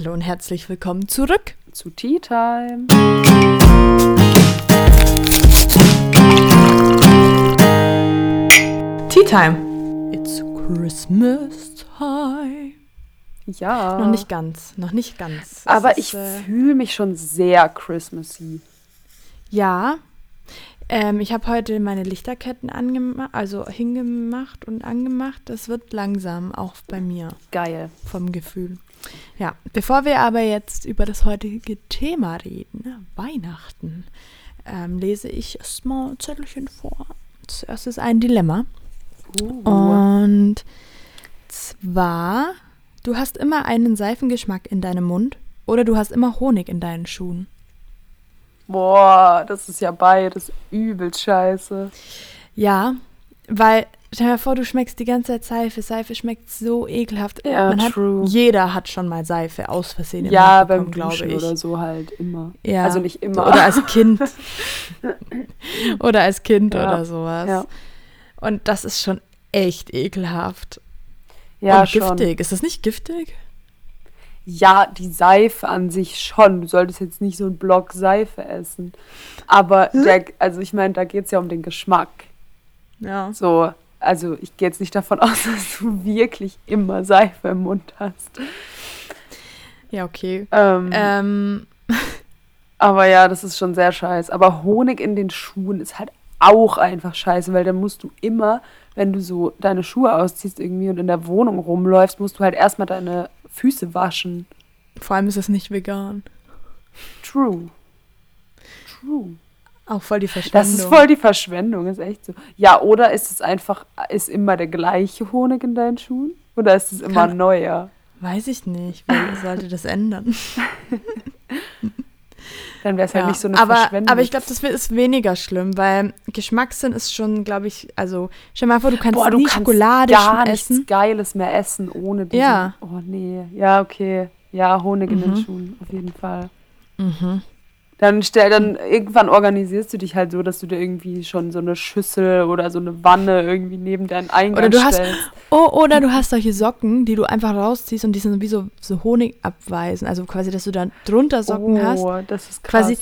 Hallo und herzlich willkommen zurück zu Tea Time. Tea Time. It's Christmas time. Ja. Noch nicht ganz, noch nicht ganz. Aber Es ich ist, äh, fühle mich schon sehr Christmassy. ja. Ähm, ich habe heute meine Lichterketten angemacht, also hingemacht und angemacht. Das wird langsam, auch bei mir. Geil. vom Gefühl. Ja, bevor wir aber jetzt über das heutige Thema reden, ne, Weihnachten, ähm, lese ich erstmal ein Zettelchen vor. Zuerst ist ein Dilemma. Uh. Und zwar, du hast immer einen Seifengeschmack in deinem Mund oder du hast immer Honig in deinen Schuhen. Boah, das ist ja beides übelst scheiße. Ja, weil, stell dir vor, du schmeckst die ganze Zeit Seife. Seife schmeckt so ekelhaft. Ja, Man hat, true. jeder hat schon mal Seife aus Versehen im Ja, Mund beim glaube ich. oder so halt immer. Ja. Also nicht immer. Oder als Kind. oder als Kind Ja. oder sowas. Ja. Und das ist schon echt ekelhaft. ja, Und schon. giftig. Ist das nicht giftig? Ja, die Seife an sich schon. Du solltest jetzt nicht so einen Block Seife essen. Aber Hm? der, also ich meine, da geht es ja um den Geschmack. Ja. So, also ich gehe jetzt nicht davon aus, dass du wirklich immer Seife im Mund hast. Ja, okay. Ähm, Ähm, Aber ja, das ist schon sehr scheiße. Aber Honig in den Schuhen ist halt auch einfach scheiße, weil dann musst du immer, wenn du so deine Schuhe ausziehst irgendwie und in der Wohnung rumläufst, musst du halt erstmal deine Füße waschen. vor allem ist es nicht vegan. True. True. Auch voll die Verschwendung. Das ist voll die Verschwendung, ist echt so. Ja, oder ist es einfach, ist immer der gleiche Honig in deinen Schuhen? Oder ist es immer Kann- neuer? Weiß ich nicht. Wer sollte das ändern? Dann wäre es halt Ja, nicht so eine aber, Verschwendung. aber ich glaube, das ist weniger schlimm, weil Geschmackssinn ist schon, glaube ich, also stell mal vor, du kannst Boah, du nie kannst Schokolade gar essen. nichts Geiles mehr essen ohne diesen, Ja. Oh nee. Ja, okay. Ja, Honig in den Mhm. Schuhen, auf jeden Fall. Mhm. Dann stell, dann irgendwann organisierst du dich halt so, dass du dir irgendwie schon so eine Schüssel oder so eine Wanne irgendwie neben deinen Eingang Oder du hast- stellst. Oh, oder du hast solche Socken, die du einfach rausziehst und die sind wie so, so Honig abweisen. Also quasi, dass du dann drunter Socken hast. oh, das ist krass. Quasi,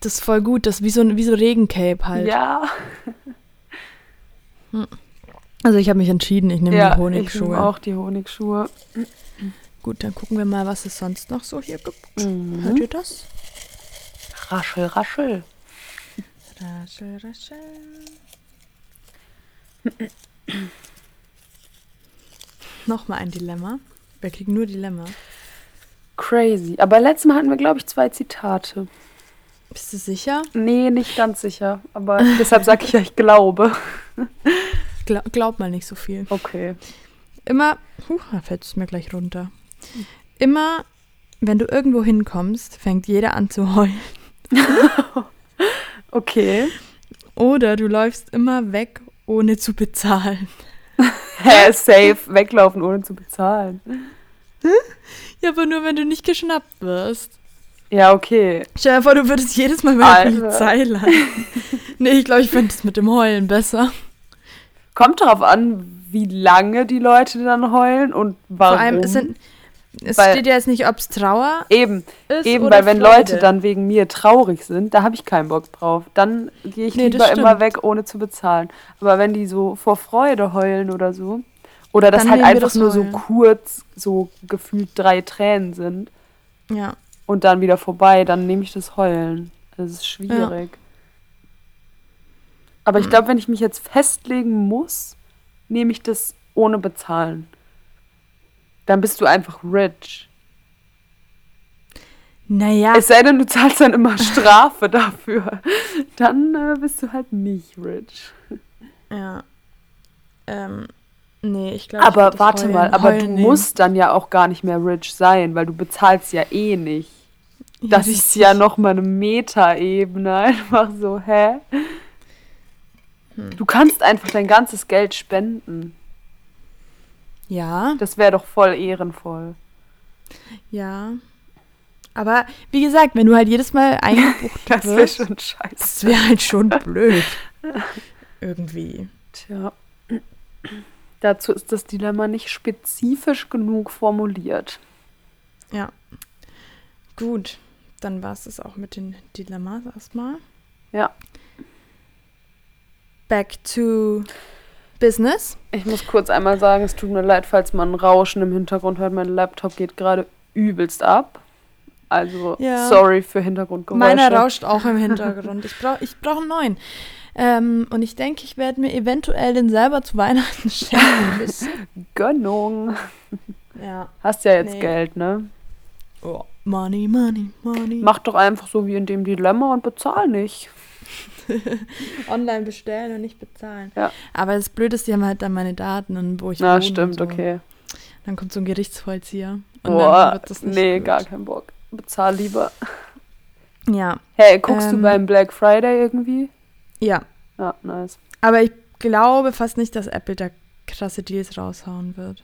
das ist voll gut. Das ist wie so, ein- wie so Regencape halt. ja, Also ich habe mich entschieden, ich nehme ja, die ich Honigschuhe. nehme auch die Honigschuhe. Gut, dann gucken wir mal, was es sonst noch so hier gibt. Hört Mhm. ihr das? Raschel, raschel. Raschel, raschel. Nochmal ein Dilemma. Wir kriegen nur Dilemma. Crazy. Aber letztes Mal hatten wir, glaube ich, zwei Zitate. Bist du sicher? Nee, nicht ganz sicher. Aber deshalb sage ich ja, ich glaube. Gla glaub mal nicht so viel. Okay. Immer, huh, da fällt es mir gleich runter. Immer, wenn du irgendwo hinkommst, fängt jeder an zu heulen. Okay. Oder du läufst immer weg, ohne zu bezahlen. Hä, safe, weglaufen ohne zu bezahlen. Ja, aber nur wenn du nicht geschnappt wirst. Ja, okay. Stell dir vor, du würdest jedes Mal bei der Alter. Polizei landen. nee, ich glaube, ich fände es mit dem Heulen besser. Kommt darauf an, wie lange die Leute dann heulen und warum. Vor allem, es, sind, es Weil- steht ja jetzt nicht, ob es Trauer eben, ist eben, weil wenn Freude. Leute dann wegen mir traurig sind, da habe ich keinen Bock drauf. Dann gehe ich Nee, lieber immer weg, ohne zu bezahlen. Aber wenn die so vor Freude heulen oder so, oder das halt einfach das nur so kurz, so gefühlt drei Tränen sind Ja, und dann wieder vorbei, dann nehme ich das Heulen. Das ist schwierig. Aber Hm. ich glaube, wenn ich mich jetzt festlegen muss, nehme ich das ohne bezahlen. Dann bist du einfach rich. naja, Es sei denn, du zahlst dann immer Strafe dafür. Dann äh, bist du halt nicht rich. ja. Ähm, nee, ich glaube. Aber warte mal, aber du musst dann ja auch gar nicht mehr rich sein, weil du bezahlst ja eh nicht. Das ist ja nochmal eine Metaebene. Einfach so, hä? Hm. Du kannst einfach dein ganzes Geld spenden. Ja, Das wäre doch voll ehrenvoll. ja. Aber wie gesagt, wenn du halt jedes Mal eingebucht Das wäre wirst, schon scheiße. das wäre halt schon blöd. Irgendwie. Tja. Dazu ist das Dilemma nicht spezifisch genug formuliert. Ja. Gut, dann war es das auch mit den Dilemmas erstmal. Ja. Back to business. Ich muss kurz einmal sagen, es tut mir leid, falls man ein Rauschen im Hintergrund hört. Mein Laptop geht gerade übelst ab. Also, Ja. sorry für Hintergrundgeräusche. Meiner rauscht auch im Hintergrund. Ich brauche ich brauch einen neuen. Ähm, und ich denke, ich werde mir eventuell den selber zu Weihnachten schenken. Gönnung. ja. Hast ja jetzt Nee. Geld, ne? Oh. Money, money, money. Mach doch einfach so wie in dem Dilemma und bezahl nicht. Online bestellen und nicht bezahlen. Ja. Aber das Blöde ist, die haben halt dann meine Daten und wo ich Na, wohne stimmt, so. okay. Dann kommt so ein Gerichtsvollzieher. Und dann Boah, wird das nicht nee, gut. gar kein Bock. Bezahl lieber. Ja, Hey, guckst du Ähm. beim Black Friday irgendwie? ja. Ja, nice. Aber ich glaube fast nicht, dass Apple da krasse Deals raushauen wird.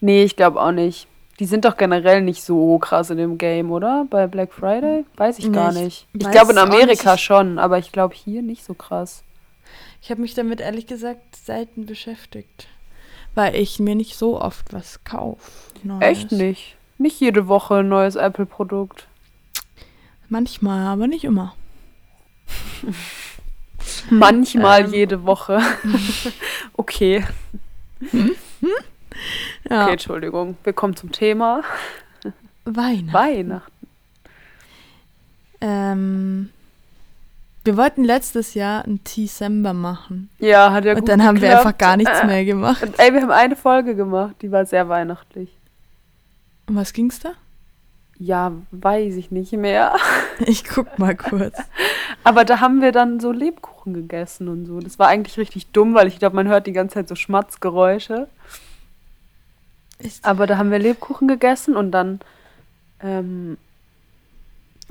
Nee, ich glaube auch nicht. Die sind doch generell nicht so krass in dem Game, oder? Bei Black Friday? Weiß ich Nee, gar ich nicht. Ich weiß glaube in Amerika schon, aber ich glaube hier nicht so krass. Ich habe mich damit ehrlich gesagt selten beschäftigt. Weil ich mir nicht so oft was kaufe. Echt nicht. Nicht jede Woche ein neues Apple-Produkt. Manchmal, aber nicht immer. Manchmal Ähm. jede Woche. okay. Ja. Okay, Entschuldigung. Wir kommen zum Thema. Weihnachten. Weihnachten. Ähm, wir wollten letztes Jahr ein December machen. Ja, hat ja gut und dann haben wir geklappt. einfach gar nichts Äh. mehr gemacht. Und, ey, wir haben eine Folge gemacht, die war sehr weihnachtlich. Um was ging's da? Ja, weiß ich nicht mehr. Ich guck mal kurz. Aber da haben wir dann so Lebkuchen gegessen und so. Das war eigentlich richtig dumm, weil ich glaube, man hört die ganze Zeit so Schmatzgeräusche. Ich, Aber da haben wir Lebkuchen gegessen und dann ähm,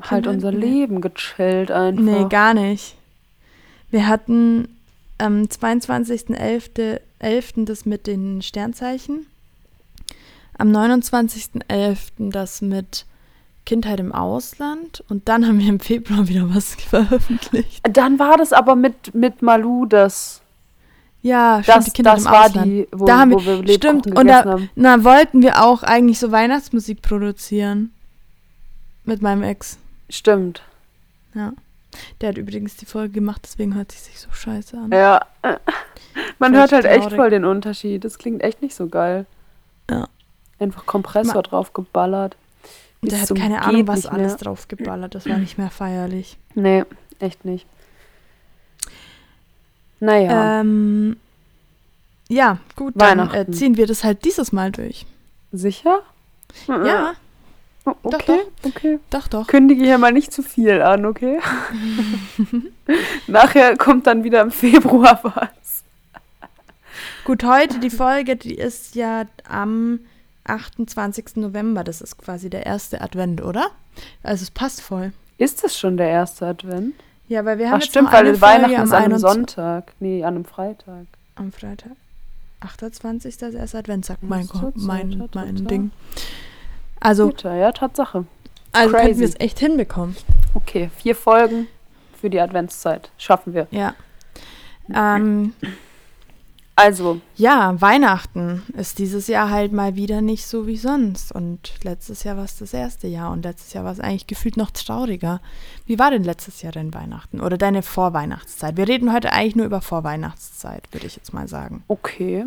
halt unser nee. Leben gechillt einfach. nee, gar nicht. Wir hatten am 22.11. 11. das mit den Sternzeichen. Am 29.11. das mit Kindheit im Ausland. Und dann haben wir im Februar wieder was veröffentlicht. Dann war das aber mit, mit Malu das. Ja, stimmt, Das, die Kindheit das im war Ausland. die, wo, Da haben wo wir Lebkuchen stimmt, und da- haben. Na, wollten wir auch eigentlich so Weihnachtsmusik produzieren. Mit meinem Ex. Stimmt. Ja. Der hat übrigens die Folge gemacht, deswegen hört sich sich so scheiße an. Ja. Man hört halt echt traurig. voll den Unterschied. Das klingt echt nicht so geil. Ja. Einfach Kompressor Ma- drauf geballert. Und der hat keine Ahnung, was alles mehr. drauf geballert. Das war nicht mehr feierlich. Nee, echt nicht. Naja, Ähm, ja, gut, dann äh, ziehen wir das halt dieses Mal durch. sicher? Ja, Oh, doch, okay, okay. doch, doch. Kündige hier mal nicht zu viel an, okay? Nachher kommt dann wieder im Februar was. Gut, heute die Folge, die ist ja am 28. November. Das ist quasi der erste Advent, oder? Also es passt voll. Ist das schon der erste Advent? Ja, weil wir haben Ach jetzt stimmt, nur eine weil Weihnachten ist an einem 21 Sonntag. Nee, an einem Freitag. Am Freitag. 28. ist der erste Advent, sagt mein, Gott, mein, mein. Ding. Also, Guter, ja, Tatsache. also crazy. könnten wir es echt hinbekommen. Okay, vier Folgen für die Adventszeit. Schaffen wir. Ja. Ähm, Also, ja, Weihnachten ist dieses Jahr halt mal wieder nicht so wie sonst. Und letztes Jahr war es das erste Jahr und letztes Jahr war es eigentlich gefühlt noch trauriger. Wie war denn letztes Jahr dein Weihnachten oder deine Vorweihnachtszeit? Wir reden heute eigentlich nur über Vorweihnachtszeit, würde ich jetzt mal sagen. okay.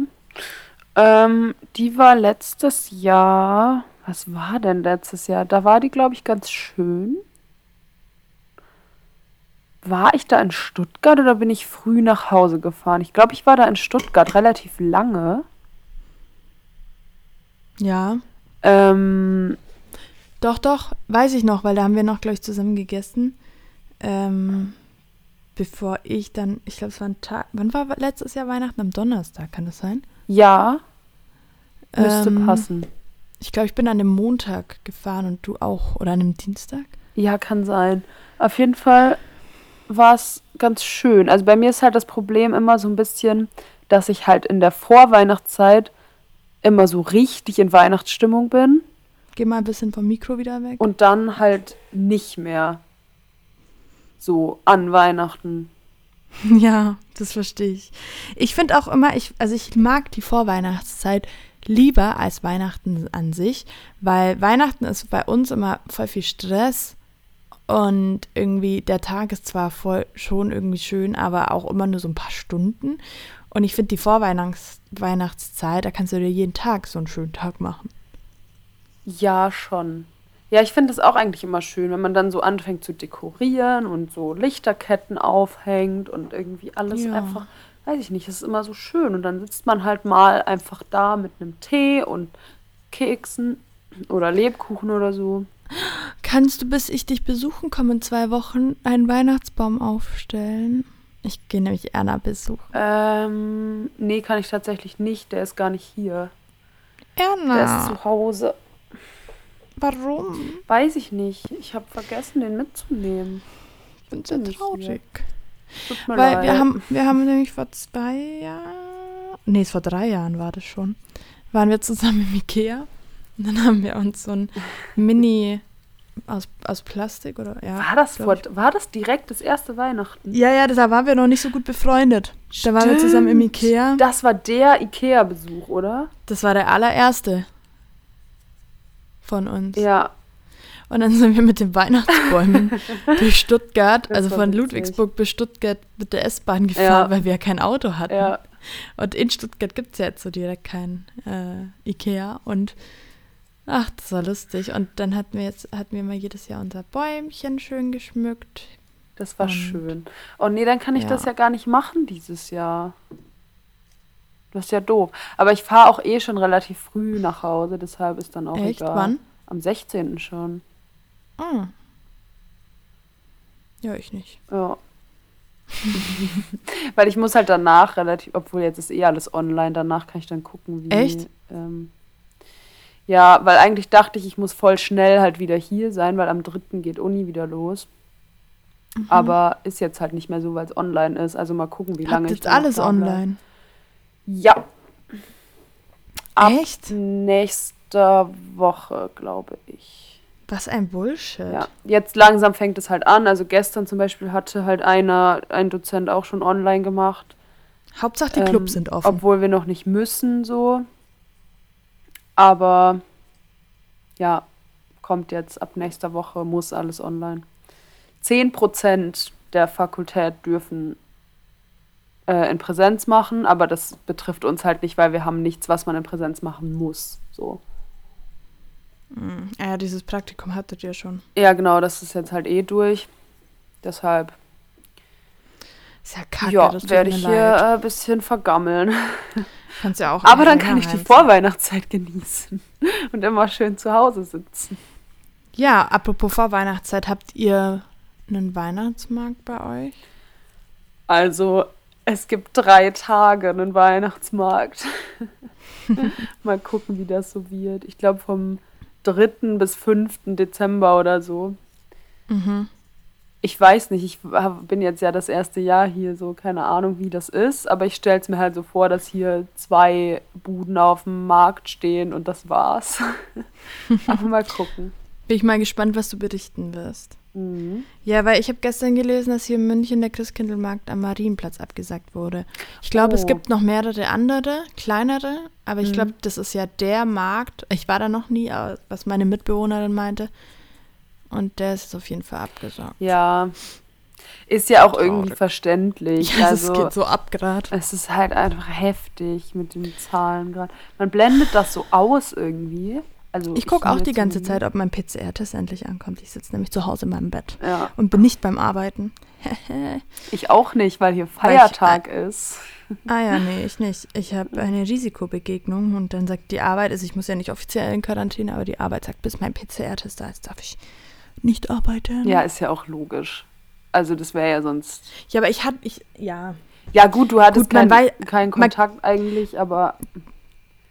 Ähm, die war letztes Jahr. Was war denn letztes Jahr? Da war die, glaube ich, ganz schön. War ich da in Stuttgart oder bin ich früh nach Hause gefahren? Ich glaube, ich war da in Stuttgart relativ lange. Ja, Ähm, doch, doch, weiß ich noch, weil da haben wir noch, glaube ich, zusammen gegessen. Ähm, bevor ich dann, ich glaube, es war ein Tag, wann war letztes Jahr Weihnachten? Am Donnerstag, kann das sein? ja, müsste Ähm, passen. Ich glaube, ich bin an dem Montag gefahren und du auch. Oder an dem Dienstag? Ja, kann sein. Auf jeden Fall war es ganz schön. Also bei mir ist halt das Problem immer so ein bisschen, dass ich halt in der Vorweihnachtszeit immer so richtig in Weihnachtsstimmung bin Geh mal ein bisschen vom Mikro wieder weg. und dann halt nicht mehr so an Weihnachten. Ja, das verstehe ich. Ich finde auch immer, ich, also ich mag die Vorweihnachtszeit lieber als Weihnachten an sich, weil Weihnachten ist bei uns immer voll viel Stress und irgendwie der Tag ist zwar voll schon irgendwie schön, aber auch immer nur so ein paar Stunden. Und ich finde die Vorweihnachtszeit, da kannst du dir jeden Tag so einen schönen Tag machen. Ja, schon. Ja, ich finde es auch eigentlich immer schön, wenn man dann so anfängt zu dekorieren und so Lichterketten aufhängt und irgendwie alles Ja. einfach, weiß ich nicht, es ist immer so schön. Und dann sitzt man halt mal einfach da mit einem Tee und Keksen oder Lebkuchen oder so. Kannst du, bis ich dich besuchen komme in zwei Wochen, einen Weihnachtsbaum aufstellen? Ich gehe nämlich Erna besuchen. Ähm, nee, kann ich tatsächlich nicht. Der ist gar nicht hier. Der ist Erna, zu Hause. warum? Weiß ich nicht. Ich habe vergessen, den mitzunehmen. Ich bin sehr traurig. Tut mir Weil leid. wir haben, wir haben nämlich vor zwei Jahren, nee, es vor drei Jahren war das schon, waren wir zusammen im Ikea und dann haben wir uns so ein Mini aus, aus Plastik oder ja. war, das vor, war das direkt das erste Weihnachten? Ja, ja, da waren wir noch nicht so gut befreundet. Da waren wir zusammen im Stimmt. Ikea. Das war der Ikea-Besuch, oder? Das war der allererste von uns. Ja. Und dann sind wir mit den Weihnachtsbäumen durch Stuttgart, Das also von. Ludwigsburg bis Stuttgart mit der S-Bahn gefahren, Ja. weil wir ja kein Auto hatten. Ja. Und in Stuttgart gibt es ja jetzt so direkt kein äh, Ikea. Und ach, das war lustig. Und dann hatten wir jetzt, hatten wir mal jedes Jahr unser Bäumchen schön geschmückt. Das war Und- schön. Oh nee, dann kann ich Ja. das ja gar nicht machen dieses Jahr. Das ist ja doof. Aber ich fahre auch eh schon relativ früh nach Hause, deshalb ist dann auch Echt? egal. Wann? Am 16. schon. Ah. Ja, ich nicht. Ja. Weil ich muss halt danach relativ, obwohl jetzt ist eh alles online, danach kann ich dann gucken, wie. Echt? Ähm, ja, weil eigentlich dachte ich, ich muss voll schnell halt wieder hier sein, weil am 3. geht Uni wieder los. Mhm. Aber ist jetzt halt nicht mehr so, weil es online ist. Also mal gucken, wie lange Habt ich jetzt dann noch alles online. Ja. Ab Echt? nächster Woche, glaube ich. Was ein Bullshit. Ja, jetzt langsam fängt es halt an. Also gestern zum Beispiel hatte halt einer, ein Dozent auch schon online gemacht. Hauptsache die Ähm, Clubs sind offen. Obwohl wir noch nicht müssen, so. Aber ja, kommt jetzt ab nächster Woche, muss alles online. 10% der Fakultät dürfen äh, in Präsenz machen, aber das betrifft uns halt nicht, weil wir haben nichts, was man in Präsenz machen muss. So. Mhm. Ah Ja, dieses Praktikum hattet ihr schon. Ja, genau, das ist jetzt halt eh durch. Deshalb, Ist ja kacke, ja, werde ich leid. hier ein bisschen vergammeln. Kannst ja auch Aber dann kann ich die Vorweihnachtszeit genießen und immer schön zu Hause sitzen. Ja, apropos Vorweihnachtszeit, habt ihr einen Weihnachtsmarkt bei euch? Also, es gibt drei Tage einen Weihnachtsmarkt. Mal gucken, wie das so wird. Ich glaube, vom 3. bis 5. Dezember oder so. Mhm. Ich weiß nicht, ich bin jetzt ja das erste Jahr hier, so keine Ahnung, wie das ist, aber ich stelle es mir halt so vor, dass hier zwei Buden auf dem Markt stehen und das war's. aber mal gucken. Bin ich mal gespannt, was du berichten wirst. Mhm. Ja, weil ich habe gestern gelesen, dass hier in München der Christkindlmarkt am Marienplatz abgesagt wurde. Ich glaube, es Oh. gibt noch mehrere andere, kleinere, aber ich Mhm. glaube, das ist ja der Markt. Ich war da noch nie, was meine Mitbewohnerin meinte. Und der ist auf jeden Fall abgesagt. Ja, ist ja auch irgendwie Traurig. verständlich. Ja, also, es geht so ab gerade. Es ist halt einfach heftig mit den Zahlen gerade. Man blendet das so aus irgendwie. Also Ich gucke auch die ganze. Zeit, ob mein PCR-Test endlich ankommt. Ich sitze nämlich zu Hause in meinem Bett Ja, und bin nicht beim Arbeiten. ich auch nicht, weil hier Weil ich- Feiertag ist. Ah ja, nee, ich nicht. Ich habe eine Risikobegegnung und dann sagt die Arbeit, also ich muss ja nicht offiziell in Quarantäne, aber die Arbeit sagt, bis mein PCR-Test da ist, darf ich nicht arbeiten. Ja, ist ja auch logisch. Also das wäre ja sonst. Ja, aber ich hatte, ich, ja. Ja gut, du hattest Gut, man keinen wei- keinen man- Kontakt eigentlich, aber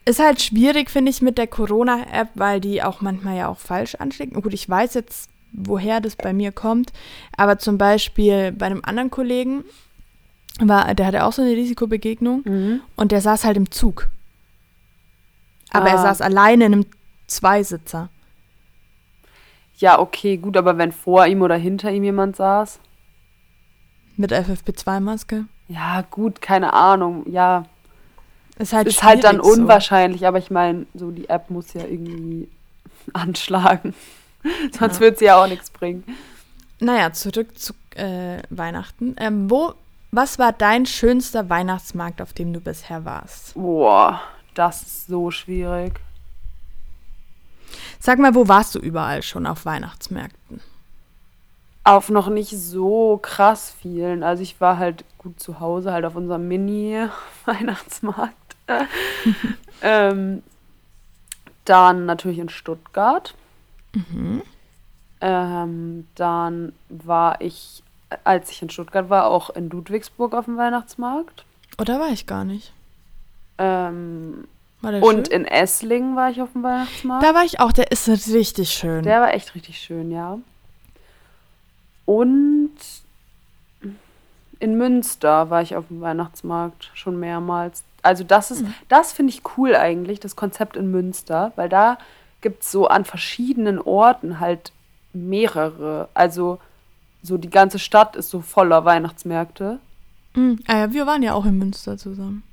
Ist halt schwierig, finde ich, mit der Corona-App, weil die auch manchmal ja auch falsch anschlägt. Gut, ich weiß jetzt, woher das bei mir kommt, aber zum Beispiel bei einem anderen Kollegen, war, der hatte auch so eine Risikobegegnung mhm. und der saß halt im Zug. Aber er Ah. saß alleine in einem Zweisitzer. Ja, okay, gut, aber wenn vor ihm oder hinter ihm jemand saß, Mit FFP2-Maske. ja, gut, keine Ahnung, ja, Ist halt, ist halt dann schwierig so. unwahrscheinlich, aber ich meine, so die App muss ja irgendwie anschlagen. Sonst Ja. wird sie ja auch nichts bringen. Naja, zurück zu äh, Weihnachten. Ähm, wo, was war dein schönster Weihnachtsmarkt, auf dem du bisher warst? Boah, das ist so schwierig. Sag mal, wo warst du überall schon auf Weihnachtsmärkten? Auf noch nicht so krass vielen. Also ich war halt gut zu Hause, halt auf unserem Mini-Weihnachtsmarkt. ähm, dann natürlich in Stuttgart. Ähm, dann war ich, als ich in Stuttgart war, auch in Ludwigsburg auf dem Weihnachtsmarkt. Oder war ich gar nicht? Ähm, und schön? in Esslingen war ich auf dem Weihnachtsmarkt. Da war ich auch, der ist richtig schön. Der war echt richtig schön, ja. Und in Münster war ich auf dem Weihnachtsmarkt schon mehrmals. Also das ist, das finde ich cool eigentlich, das Konzept in Münster, weil da gibt es so an verschiedenen Orten halt mehrere. Also so die ganze Stadt ist so voller Weihnachtsmärkte. Mhm. Ah ja, wir waren ja auch in Münster zusammen.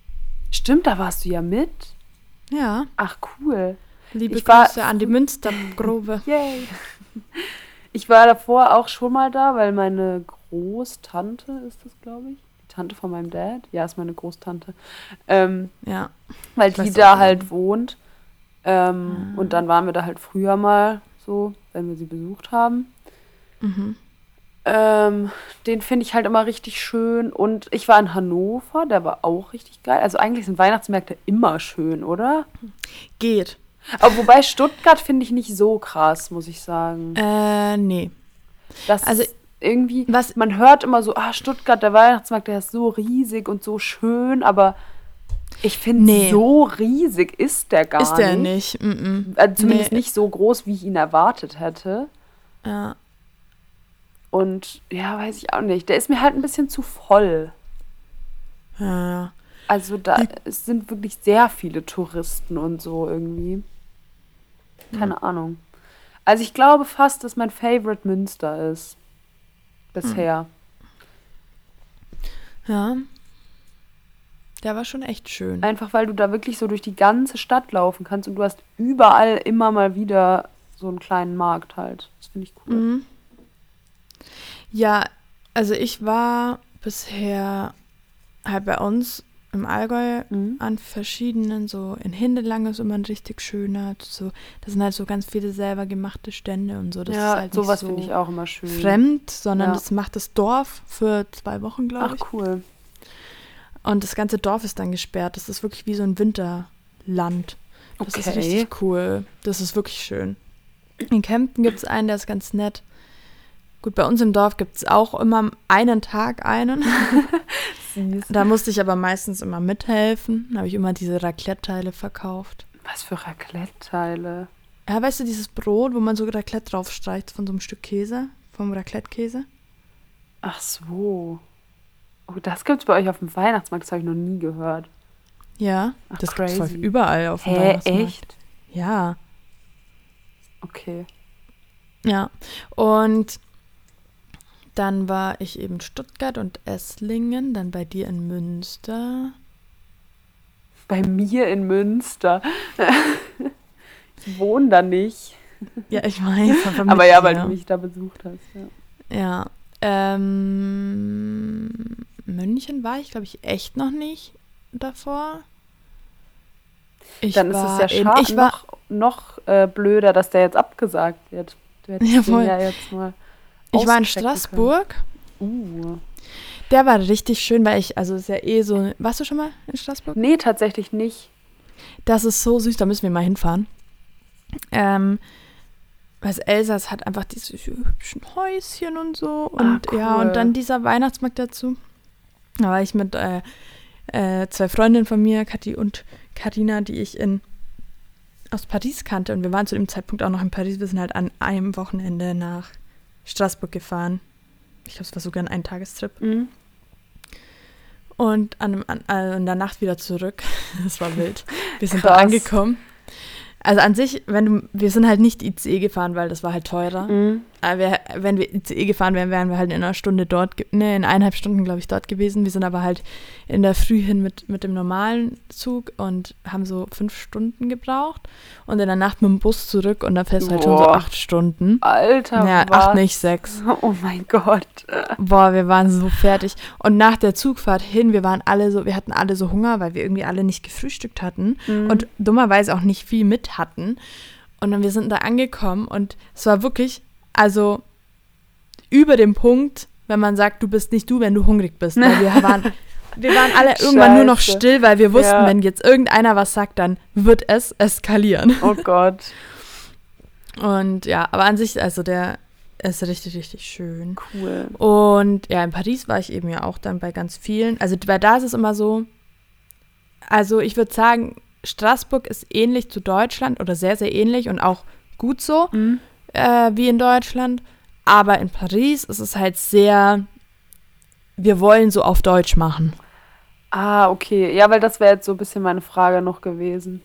Stimmt, da warst du ja mit. Ja, Ach cool. liebe Ich war- Grüße an die Münstergrube. Yay. Ich war davor auch schon mal da, weil meine Großtante ist das, glaube ich. Die Tante von meinem Dad. Ja, ist meine Großtante. Ähm, Ja. weil die da Ah. halt wohnt. Ähm, Und dann waren wir da halt früher mal so, wenn wir sie besucht haben. Mhm. Ähm, den finde ich halt immer richtig schön. Und ich war in Hannover, der war auch richtig geil. Also eigentlich sind Weihnachtsmärkte immer schön, oder? Geht. Aber wobei Stuttgart finde ich nicht so krass, muss ich sagen. Äh, nee. Das Also, irgendwie, was- man hört immer so, ah, Stuttgart, der Weihnachtsmarkt, der ist so riesig und so schön, aber ich finde, Nee. so riesig ist der gar ist der nicht. nicht. Mhm. Also zumindest Nee. nicht so groß, wie ich ihn erwartet hätte. Ja. Und ja, weiß ich auch nicht. Der ist mir halt ein bisschen zu voll. Ja. Also da es sind wirklich sehr viele Touristen und so irgendwie. Keine Ahnung. Also ich glaube fast, dass mein Favorite Münster ist. Bisher. Ja. Der war schon echt schön. Einfach weil du da wirklich so durch die ganze Stadt laufen kannst und du hast überall immer mal wieder so einen kleinen Markt halt. Das finde ich cool. Mhm. Ja, also ich war bisher halt bei uns im Allgäu Mhm. an verschiedenen, so in Hindelang ist immer ein richtig schöner, so, das sind halt so ganz viele selber gemachte Stände und so. Das ja, ist halt sowas so finde ich auch immer schön. fremd, sondern Ja. das macht das Dorf für zwei Wochen, glaube ich. Ach cool. Und das ganze Dorf ist dann gesperrt. Das ist wirklich wie so ein Winterland. Das ist Okay. richtig cool. Das ist wirklich schön. In Kempten gibt es einen, der ist ganz nett. Gut, bei uns im Dorf gibt es auch immer einen Tag einen. Da musste ich aber meistens immer mithelfen. Da habe ich immer diese Raclette-Teile verkauft. Was für Raclette-Teile. Ja, weißt du, dieses Brot, wo man so Raclette draufstreicht von so einem Stück Käse, vom Raclette-Käse? Ach so. Oh, das gibt's bei euch auf dem Weihnachtsmarkt, das habe ich noch nie gehört. Ja, Ach, das gibt's crazy. überall auf dem Hä, Weihnachtsmarkt. echt? Ja. Okay. Ja, und dann war ich eben Stuttgart und Esslingen, dann bei dir in Münster. Bei mir in Münster. ich wohne da nicht. Ja, ich weiß. Aber, ja, weil du mich da besucht hast. Ja. Ja. Ähm, München war ich, glaube ich, echt noch nicht davor. Ich Dann ist es war ja schade, Ich war, noch, noch äh, blöder, dass der jetzt abgesagt wird. Du hättest Ja, den ja jetzt mal ich war in Straßburg. Uh. Der war richtig schön, weil ich, also ist ja eh so. Warst du schon mal in Straßburg? Nee, tatsächlich nicht. Das ist so süß, da müssen wir mal hinfahren. Ähm, weil Elsass hat einfach diese hübschen Häuschen und so. Und Ah, ja, cool. und dann dieser Weihnachtsmarkt dazu. Da war ich mit äh, äh, zwei Freundinnen von mir, Kathi und Karina, die ich in aus Paris kannte. Und wir waren zu dem Zeitpunkt auch noch in Paris. Wir sind halt an einem Wochenende nach Straßburg gefahren. Ich glaube, es war sogar ein Eintagestrip. Mhm. Und an, einem- an, äh, in der Nacht wieder zurück. Das war wild. Wir sind Krass. da angekommen. Also an sich, wenn du, wir sind halt nicht ICE gefahren, weil das war halt teurer. Mhm. Aber wir, wenn wir ICE gefahren wären, wären wir halt in einer Stunde dort, ne, in eineinhalb Stunden, glaube ich, dort gewesen. Wir sind aber halt in der Früh hin mit, mit dem normalen Zug und haben so fünf Stunden gebraucht. Und in der Nacht mit dem Bus zurück und dann fährst du halt schon so acht Stunden. Alter, Ja, was? acht, nicht sechs. Oh mein Gott. Boah, wir waren so fertig. Und nach der Zugfahrt hin, wir waren alle so, wir hatten alle so Hunger, weil wir irgendwie alle nicht gefrühstückt hatten Mhm. und dummerweise auch nicht viel mit hatten. Und dann wir sind da angekommen und es war wirklich, also über dem Punkt, wenn man sagt, du bist nicht du, wenn du hungrig bist. Weil wir waren, wir waren alle irgendwann nur noch Scheiße. still, weil wir wussten, Ja. wenn jetzt irgendeiner was sagt, dann wird es eskalieren. Oh Gott. Und ja, aber an sich, also der ist richtig, richtig schön. Cool. Und ja, in Paris war ich eben ja auch dann bei ganz vielen. Also weil da ist es immer so, also ich würde sagen, Straßburg ist ähnlich zu Deutschland oder sehr, sehr ähnlich und auch gut so Mhm. Äh, wie in Deutschland. Aber in Paris ist es halt sehr, wir wollen so auf Deutsch machen. Ah, okay. Ja, weil das wäre jetzt so ein bisschen meine Frage noch gewesen.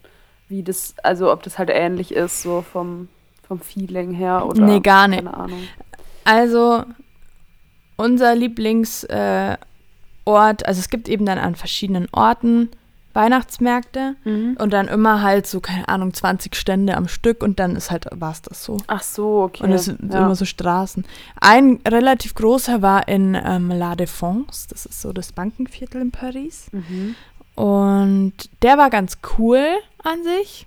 Wie das, also ob das halt ähnlich ist, so vom, vom Feeling her oder. Nee, gar nicht. Keine Ahnung. Also unser Lieblingsort, äh, also es gibt eben dann an verschiedenen Orten Weihnachtsmärkte Mhm. und dann immer halt so, keine Ahnung, 20 Stände am Stück und dann ist halt, war es das so. Ach so, okay. Und es sind ja. immer so Straßen. Ein relativ großer war in ähm, La Défense, das ist so das Bankenviertel in Paris. Mhm. Und der war ganz cool an sich.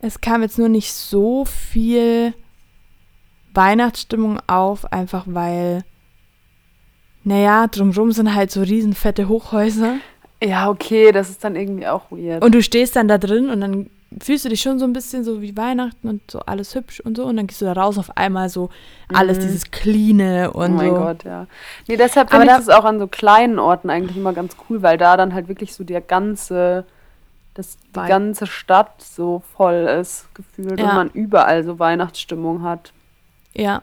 Es kam jetzt nur nicht so viel Weihnachtsstimmung auf, einfach weil, naja, drumrum sind halt so riesen fette Hochhäuser. Ja, okay, das ist dann irgendwie auch weird. Und du stehst dann da drin und dann fühlst du dich schon so ein bisschen so wie Weihnachten und so alles hübsch und so. Und dann gehst du da raus auf einmal so alles Mhm. dieses Cleane oh und mein so. Gott, ja. Nee, deshalb Aber finde ich da- das auch an so kleinen Orten eigentlich immer ganz cool, weil da dann halt wirklich so der ganze, das, die ganze Stadt so voll ist, gefühlt. Ja. Und man überall so Weihnachtsstimmung hat. Ja.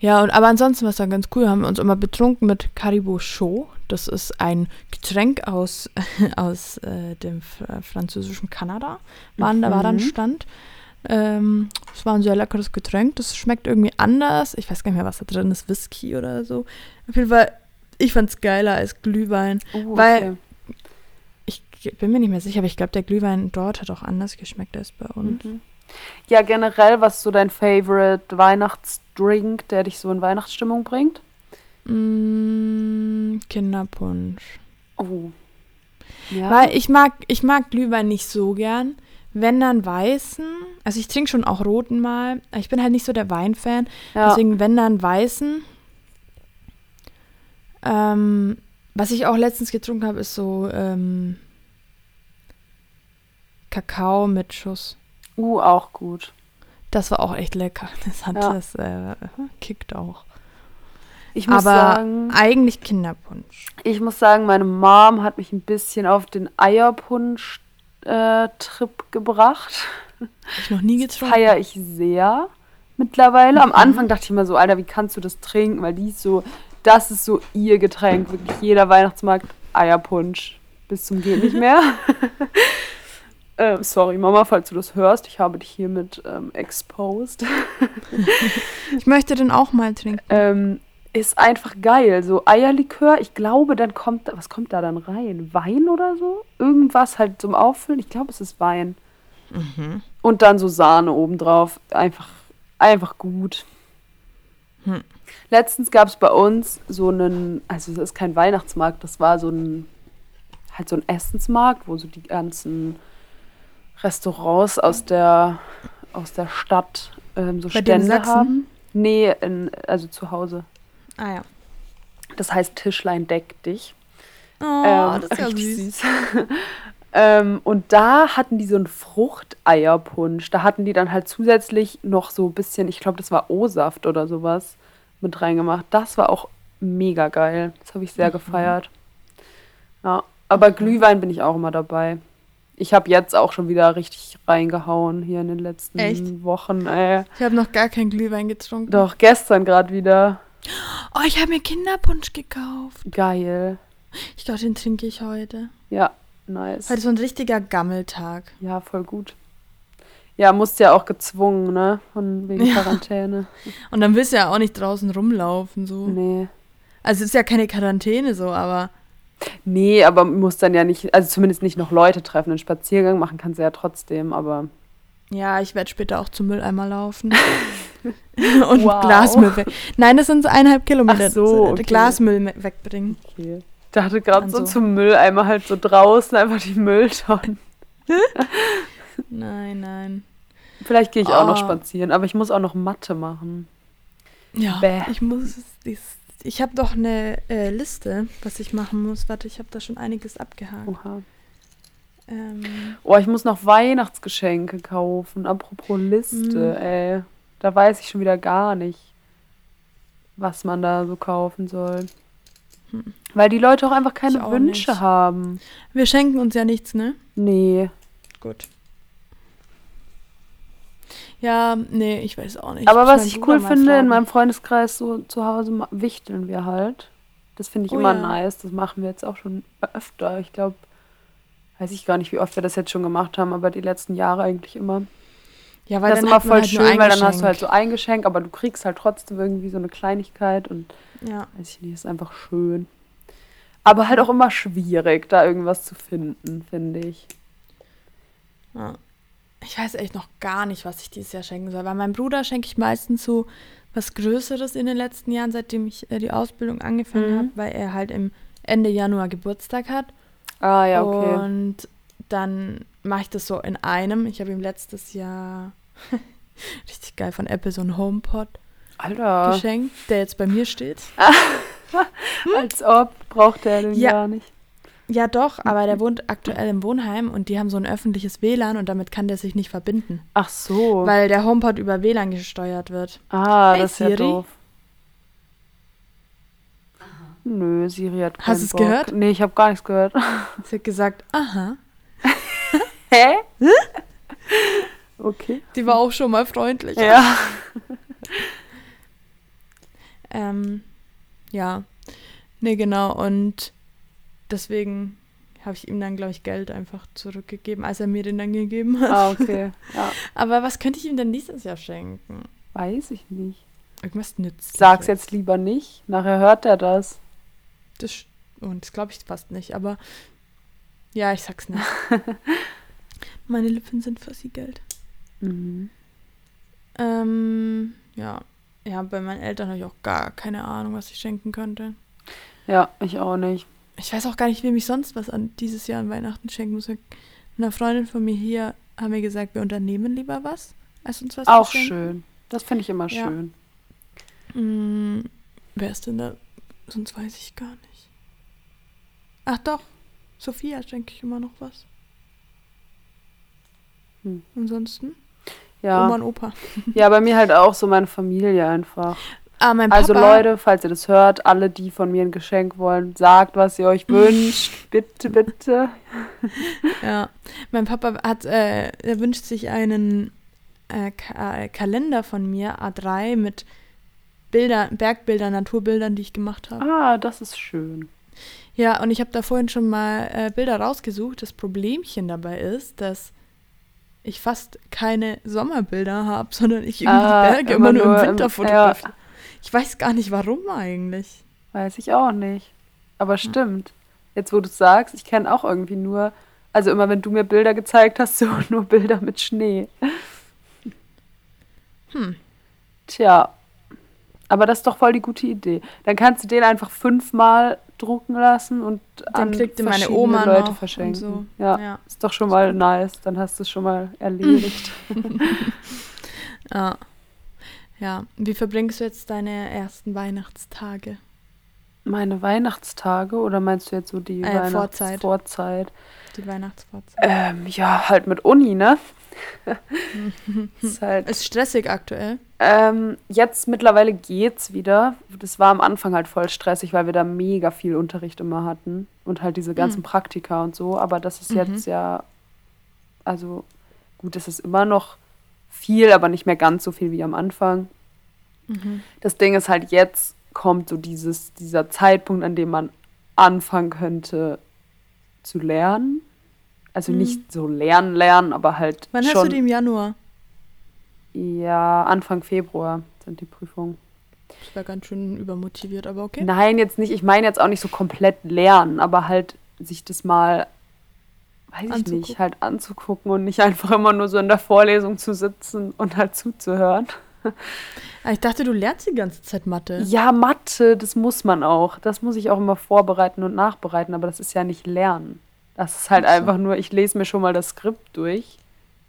Ja, und aber ansonsten war es dann ganz cool. Haben wir uns immer betrunken mit Caribou Chaud. Das ist ein Getränk aus, aus äh, dem fr französischen Kanada. Waren, Da war dann Mhm. Stand. Ähm, es war ein sehr leckeres Getränk. Das schmeckt irgendwie anders. Ich weiß gar nicht mehr, was da drin ist. Whisky oder so. Auf jeden Fall, ich fand es geiler als Glühwein. Uh, Weil- Ich bin mir nicht mehr sicher, aber ich glaube, der Glühwein dort hat auch anders geschmeckt als bei uns. Mhm. Ja, generell, was ist so dein Favorite Weihnachtsdrink, der dich so in Weihnachtsstimmung bringt? Mm, Kinderpunsch. Oh. Ja. Weil ich mag, ich mag Glühwein nicht so gern. Wenn dann weißen, also ich trinke schon auch roten mal. Ich bin halt nicht so der Weinfan. ja. Deswegen, wenn dann weißen. Ähm, was ich auch letztens getrunken habe, ist so ähm, Kakao mit Schuss. Uh, auch gut. Das war auch echt lecker. Das hat Ja. das äh, kickt auch. Ich muss Aber sagen, eigentlich Kinderpunsch. ich muss sagen, meine Mom hat mich ein bisschen auf den Eierpunsch-Trip gebracht. Hab ich noch nie getrunken. Feiere ich sehr mittlerweile. Am Anfang dachte ich immer so, Alter, wie kannst du das trinken? Weil die ist so, das ist so ihr Getränk. Wirklich jeder Weihnachtsmarkt Eierpunsch. Bis zum geht nicht mehr. ähm, sorry, Mama, falls du das hörst. Ich habe dich hiermit ähm, exposed. Ich möchte den auch mal trinken. ähm, ist einfach geil. So Eierlikör, ich glaube, dann kommt, was kommt da dann rein? Wein oder so? Irgendwas halt zum Auffüllen? Ich glaube, es ist Wein. Und dann so Sahne obendrauf. Einfach, einfach gut. Hm. Letztens gab es bei uns so einen, also es ist kein Weihnachtsmarkt, das war so ein, halt so ein Essensmarkt, wo so die ganzen Restaurants aus der, aus der Stadt ähm, so Bei Stände haben. Nee, in, also zu Hause. Ah ja. Das heißt Tischlein deck dich. Oh, Ähm, das ist ja süß. ähm, und da hatten die so einen Fruchteierpunsch. Da hatten die dann halt zusätzlich noch so ein bisschen, ich glaube, das war O-Saft oder sowas mit reingemacht. Das war auch mega geil. Das habe ich sehr Mhm. gefeiert. Ja, aber Glühwein bin ich auch immer dabei. Ich habe jetzt auch schon wieder richtig reingehauen hier in den letzten Echt? Wochen. Ey. Ich habe noch gar keinen Glühwein getrunken. Doch, gestern gerade wieder. Oh, ich habe mir Kinderpunsch gekauft. Geil. Ich glaube, den trinke ich heute. Ja, nice. Heute ist so ein richtiger Gammeltag. Ja, voll gut. Ja, musst ja auch gezwungen, ne? Von wegen Ja. Quarantäne. Und dann willst du ja auch nicht draußen rumlaufen, so. Nee. Also es ist ja keine Quarantäne so, aber Nee, aber muss dann ja nicht, also zumindest nicht noch Leute treffen. Einen Spaziergang machen kannst du ja trotzdem, aber. ja, ich werde später auch zum Mülleimer laufen. Und Wow. Glasmüll weg. Nein, das sind so eineinhalb Kilometer. Ach so, okay. Glasmüll wegbringen. Okay. Ich dachte gerade so Also. zum Mülleimer halt so draußen einfach die Mülltonnen. Nein, nein. Vielleicht gehe ich auch noch Oh. spazieren, aber ich muss auch noch Mathe machen. Ja, Bäh. ich muss. Ich, ich habe doch eine äh, Liste, was ich machen muss. Warte, ich habe da schon einiges abgehakt. Oha. Ähm, Oh, ich muss noch Weihnachtsgeschenke kaufen. Apropos Liste, Mm. ey. Da weiß ich schon wieder gar nicht, was man da so kaufen soll. Hm. Weil die Leute auch einfach keine auch Wünsche nicht. haben. wir schenken uns ja nichts, ne? Nee. Gut. Ja, nee, ich weiß auch nicht. Aber Muss was ich cool finde, in fragen. meinem Freundeskreis so zu Hause wichteln wir halt. Das finde ich Oh immer ja. nice. Das machen wir jetzt auch schon öfter. Ich glaube, weiß ich gar nicht, wie oft wir das jetzt schon gemacht haben, aber die letzten Jahre eigentlich immer. Ja, weil das ist immer voll halt schön, weil dann hast du halt so ein Geschenk, aber du kriegst halt trotzdem irgendwie so eine Kleinigkeit und Ja, weiß ich nicht, ist einfach schön. Aber halt auch immer schwierig, da irgendwas zu finden, finde ich. ja. Ich weiß echt noch gar nicht, was ich dieses Jahr schenken soll. Weil meinem Bruder schenke ich meistens so was Größeres in den letzten Jahren, seitdem ich äh, die Ausbildung angefangen Mhm. habe, weil er halt im Ende Januar Geburtstag hat. Ah ja, okay. Und dann mache ich das so in einem. Ich habe ihm letztes Jahr richtig geil von Apple so einen HomePod Alter, geschenkt, der jetzt bei mir steht. als ob braucht der den Ja. gar nicht. Ja, doch, aber der wohnt aktuell im Wohnheim und die haben so ein öffentliches WLAN und damit kann der sich nicht verbinden, Ach so. weil der HomePod über WLAN gesteuert wird. ah, Hey, das ist ja Siri. doof. Nö, Siri hat keinen Hast du's Bock. gehört? Nee, ich habe gar nichts gehört. Sie hat gesagt, aha. Hä? okay. Die war auch schon mal freundlich. Ja. Ähm, ja. Nee, genau. Und deswegen habe ich ihm dann, glaube ich, Geld einfach zurückgegeben, als er mir den dann gegeben hat. Ah, okay. Ja. Aber was könnte ich ihm denn dieses Jahr schenken? Weiß ich nicht. Irgendwas nützliches. Sag's jetzt lieber nicht. Nachher hört er das. Das, und das glaube ich fast nicht, aber ja, ich sag's nicht. Meine Lippen sind versiegelt. Mhm. Ähm, ja. Ja, bei meinen Eltern habe ich auch gar keine Ahnung, was ich schenken könnte. Ja, ich auch nicht. Ich weiß auch gar nicht, wem ich sonst was an dieses Jahr an Weihnachten schenken muss. Einer Freundin von mir hier haben wir gesagt, wir unternehmen lieber was, als uns was Auch zu schenken. schön. Das finde ich immer Ja. schön. Hm, wer ist denn da? Sonst weiß ich gar nicht. Ach doch, Sophia schenke ich immer noch was. Hm. Ansonsten Ja. Oma und Opa. ja, bei mir halt auch so meine Familie einfach. Ah, mein Papa. Also Leute, falls ihr das hört, alle, die von mir ein Geschenk wollen, sagt, was ihr euch wünscht. Bitte, bitte. Ja, mein Papa hat, äh, er wünscht sich einen äh, Ka äh, Kalender von mir, A3, mit Bilder, Bergbildern, Naturbildern, die ich gemacht habe. Ah, das ist schön. Ja, und ich habe da vorhin schon mal äh, Bilder rausgesucht. Das Problemchen dabei ist, dass ich fast keine Sommerbilder habe, sondern ich irgendwie Ah, Berge immer, nur im Winter ja, fotografiere. Ich weiß gar nicht, warum eigentlich. weiß ich auch nicht. Aber stimmt. Jetzt, wo du es sagst, ich kenne auch irgendwie nur, also immer wenn du mir Bilder gezeigt hast, so nur Bilder mit Schnee. Hm. Tja. Aber das ist doch voll die gute Idee. Dann kannst du den einfach fünfmal drucken lassen und Dann an kriegt meine Oma Leute verschenken. so. Ja, Ja. ist doch schon mal nice. Dann hast du es schon mal erledigt. Ja. Ja. Wie verbringst du jetzt deine ersten Weihnachtstage? Meine Weihnachtstage oder meinst du jetzt so die Äh, Vorzeit. Weihnachtsvorzeit? Die Weihnachtsvorzeit? Ähm, ja, halt mit Uni, ne? ist halt, Ist stressig aktuell. ähm, jetzt mittlerweile geht's wieder. Das war am Anfang halt voll stressig, weil wir da mega viel Unterricht immer hatten und halt diese ganzen Mhm. Praktika und so. Aber das ist Mhm. jetzt ja, also gut, es ist immer noch viel, aber nicht mehr ganz so viel wie am Anfang. Mhm. Das Ding ist halt, jetzt kommt so dieses, dieser Zeitpunkt, an dem man anfangen könnte zu lernen. Also Mhm. nicht so lernen, lernen, aber halt Wann hast schon du die im Januar? Ja, Anfang Februar sind die Prüfungen. Ich war ganz schön übermotiviert, aber okay. Nein, jetzt nicht. Ich meine jetzt auch nicht so komplett lernen, aber halt sich das mal, weiß ich nicht, halt anzugucken und nicht einfach immer nur so in der Vorlesung zu sitzen und halt zuzuhören. Ah, Ich dachte, du lernst die ganze Zeit Mathe. Ja, Mathe, das muss man auch. Das muss ich auch immer vorbereiten und nachbereiten, aber das ist ja nicht Lernen. Das ist halt so. einfach nur, ich lese mir schon mal das Skript durch,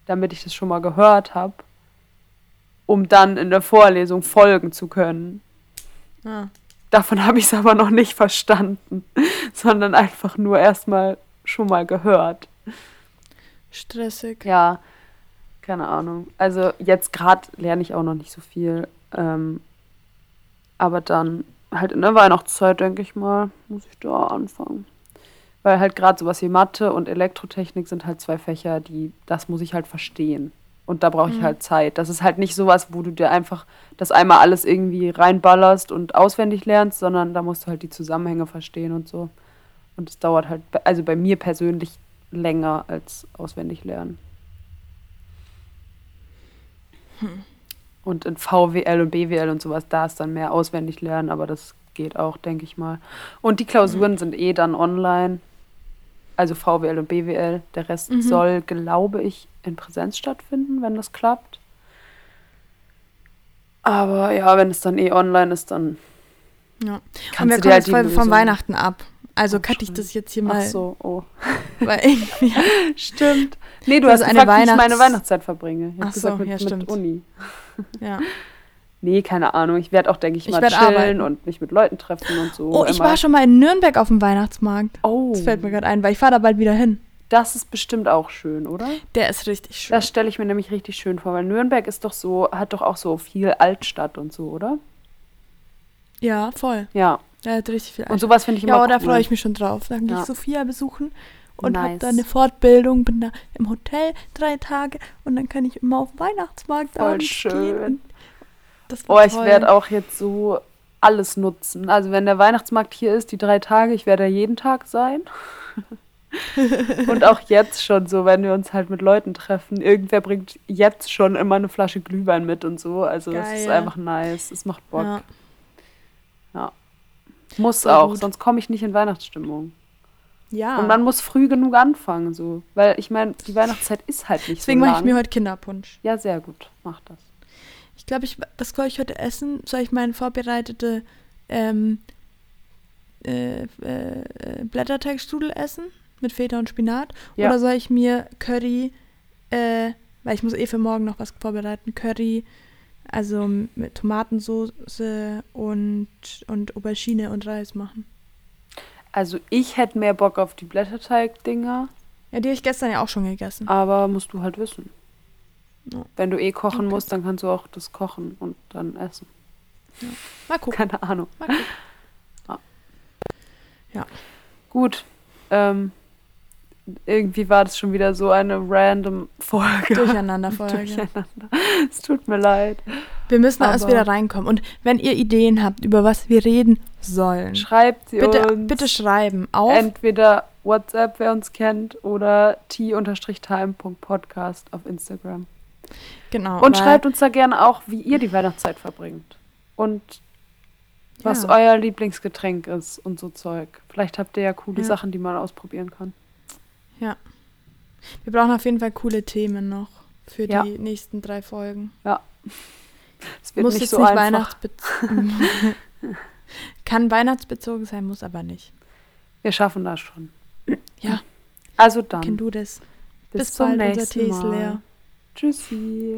damit ich das schon mal gehört habe, um dann in der Vorlesung folgen zu können. Ah, Davon habe ich es aber noch nicht verstanden, sondern einfach nur erstmal schon mal gehört. stressig. Ja, keine Ahnung. Also jetzt gerade lerne ich auch noch nicht so viel. Ähm, aber dann halt in der Weihnachtszeit, denke ich mal, muss ich da anfangen. Weil halt gerade sowas wie Mathe und Elektrotechnik sind halt zwei Fächer, die, das muss ich halt verstehen. Und da brauche ich Mhm. halt Zeit. Das ist halt nicht sowas, wo du dir einfach das einmal alles irgendwie reinballerst und auswendig lernst, sondern da musst du halt die Zusammenhänge verstehen und so. Und es dauert halt, also bei mir persönlich länger als auswendig lernen. Und in VWL und BWL und sowas, da ist dann mehr auswendig lernen, aber das geht auch, denke ich mal. Und die Klausuren sind eh dann online. Also VWL und BWL. Der Rest Mhm. soll, glaube ich, in Präsenz stattfinden, wenn das klappt. Aber ja, wenn es dann eh online ist, dann Ja. Und wir kommen halt jetzt von Lösung- Weihnachten ab. Also Oh, cutte ich das jetzt hier Ach mal. so, oh. Weil irgendwie, Stimmt. Nee, du Das hast ist gefragt, eine wie ich meine Weihnachts- Weihnachtszeit verbringe. Ich Ach so, gesagt, mit, ja, mit stimmt. Uni. ja. Nee, keine Ahnung. Ich werde auch, denke ich, Ich mal werd chillen arbeiten. und mich mit Leuten treffen und so. Oh, ich Immer- war schon mal in Nürnberg auf dem Weihnachtsmarkt. Oh, Das fällt mir gerade ein, weil ich fahre da bald wieder hin. das ist bestimmt auch schön, oder? Der ist richtig schön. Das stelle ich mir nämlich richtig schön vor, weil Nürnberg ist doch so, hat doch auch so viel Altstadt und so, oder? ja, voll. Ja. Der hat richtig viel Und sowas finde ich immer Ja, cool. da freue ich mich schon drauf. Dann gehe Ja. ich Sophia besuchen und habe Nice. da eine Fortbildung, bin da im Hotel drei Tage und dann kann ich immer auf den Weihnachtsmarkt Voll abends schön. gehen. Das Oh, ich werde auch jetzt so alles nutzen. Also wenn der Weihnachtsmarkt hier ist, die drei Tage, ich werde da jeden Tag sein. und auch jetzt schon so, wenn wir uns halt mit Leuten treffen. Irgendwer bringt jetzt schon immer eine Flasche Glühwein mit und so. Also es ist Geil. einfach nice. Es macht Bock. Ja. Muss Voll auch, gut. sonst komme ich nicht in Weihnachtsstimmung. ja. Und man muss früh genug anfangen, so. Weil ich meine, die Weihnachtszeit ist halt nicht Deswegen so lang. mache ich mir heute Kinderpunsch. ja, sehr gut. Mach das. Ich glaube, ich, das soll ich heute essen. Soll ich meine vorbereitete ähm, äh, äh, Blätterteigstrudel essen mit Feta und Spinat? Ja. Oder soll ich mir Curry, äh, weil ich muss eh für morgen noch was vorbereiten, Curry, also mit Tomatensauce und, und Aubergine und Reis machen? Also ich hätte mehr Bock auf die Blätterteig-Dinger, Ja, die habe ich gestern ja auch schon gegessen. aber musst du halt wissen. Ja. Wenn du eh kochen Okay. musst, dann kannst du auch das kochen und dann essen. Mal gucken. Keine Ahnung. Mal gucken. Gut. Ähm, irgendwie war das schon wieder so eine random Folge. Durcheinanderfolge. Durcheinander. Es tut mir leid. Wir müssen erst wieder reinkommen. Und wenn ihr Ideen habt, über was wir reden sollen, Schreibt sie bitte, uns. bitte schreiben auf. Entweder WhatsApp, wer uns kennt, oder t-time.podcast auf Instagram. genau. Und schreibt uns da gerne auch, wie ihr die Weihnachtszeit verbringt. Und was Ja. euer Lieblingsgetränk ist und so Zeug. Vielleicht habt ihr ja coole Ja. Sachen, die man ausprobieren kann. Wir brauchen auf jeden Fall coole Themen noch für Ja. die nächsten drei Folgen. Es wird muss nicht jetzt so nicht weihnachtsbezogen Kann weihnachtsbezogen sein, muss aber nicht. Wir schaffen das schon. Ja. Also dann. Kenn du das? bis, Bis zum bald, unser nächsten Tee ist Mal. leer. Tschüssi.